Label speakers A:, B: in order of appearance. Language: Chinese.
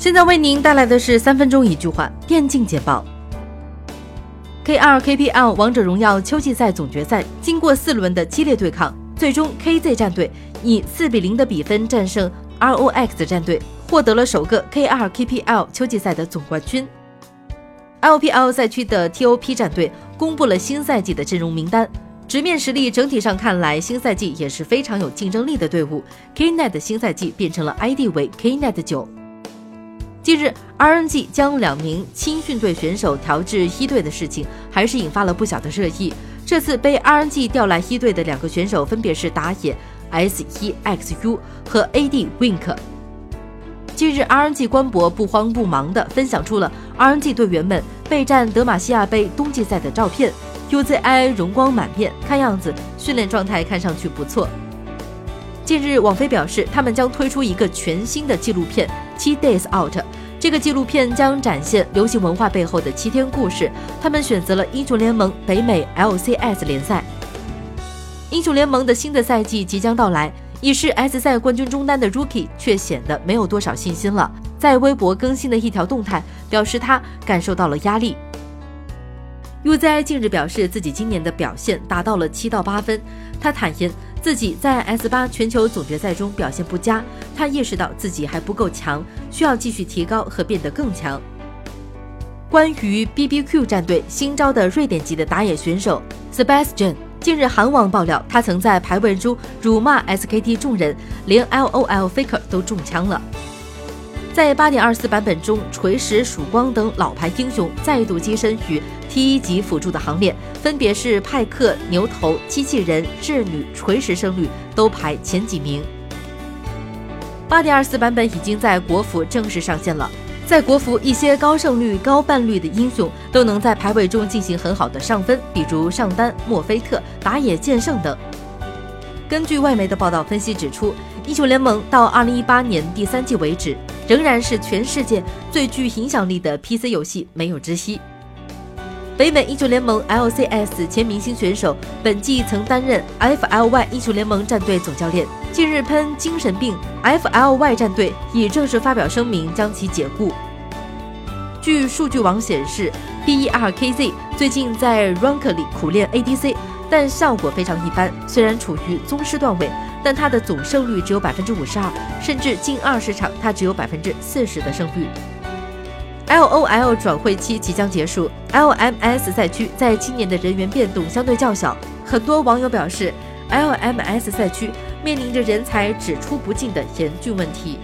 A: 现在为您带来的是三分钟一句话电竞简报。K2 KPL 王者荣耀秋季赛总决赛经过四轮的激烈对抗，最终 KZ 战队以四比零的比分战胜 ROX 战队，获得了首个 K2 KPL 秋季赛的总冠军。LPL 赛区的 TOP 战队公布了新赛季的阵容名单，直面实力整体上看来，新赛季也是非常有竞争力的队伍。KNET 新赛季变成了 ID 为 KNET 九。近日，RNG 将两名青训队选手调至一队的事情，还是引发了不小的热议。这次被 RNG 调来一队的两个选手分别是打野 S1XU 和 AD Wink。近日，RNG 官博不慌不忙地分享出了 RNG 队员们备战德玛西亚杯冬季赛的照片，UZI 容光满面，看样子训练状态看上去不错。近日，网飞表示，他们将推出一个全新的纪录片《七 Days Out》。这个纪录片将展现流行文化背后的七天故事。他们选择了英雄联盟北美 LCS 联赛。英雄联盟的新的赛季即将到来，已是 S 赛冠军中单的 Rookie 却显得没有多少信心了。在微博更新的一条动态，表示他感受到了压力。UZI 近日表示，自己今年的表现达到了七到八分。他坦言。自己在 S 八全球总决赛中表现不佳，他意识到自己还不够强，需要继续提高和变得更强。关于 BBQ 战队新招的瑞典籍的打野选手 Sebastian，近日韩网爆料，他曾在排位中辱骂 SKT 众人，连 LOL Faker 都中枪了。在八点二四版本中，锤石、曙光等老牌英雄再度跻身于 T 一级辅助的行列，分别是派克、牛头、机器人、智女、锤石胜率都排前几名。八点二四版本已经在国服正式上线了，在国服一些高胜率、高半率的英雄都能在排位中进行很好的上分，比如上单、墨菲特、打野剑圣等。根据外媒的报道分析指出，英雄联盟到二零一八年第三季为止。仍然是全世界最具影响力的 PC 游戏，没有之一。北美英雄联盟 LCS 前明星选手，本季曾担任 FLY 英雄联盟战队总教练，近日喷精神病，FLY 战队已正式发表声明将其解雇。据数据网显示 brkz 最近在 Rank 里苦练 ADC，但效果非常一般，虽然处于宗师段位。但他的总胜率只有百分之五十二，甚至近二十场他只有百分之四十的胜率。LOL 转会期即将结束，LMS 赛区在今年的人员变动相对较小，很多网友表示，LMS 赛区面临着人才只出不进的严峻问题。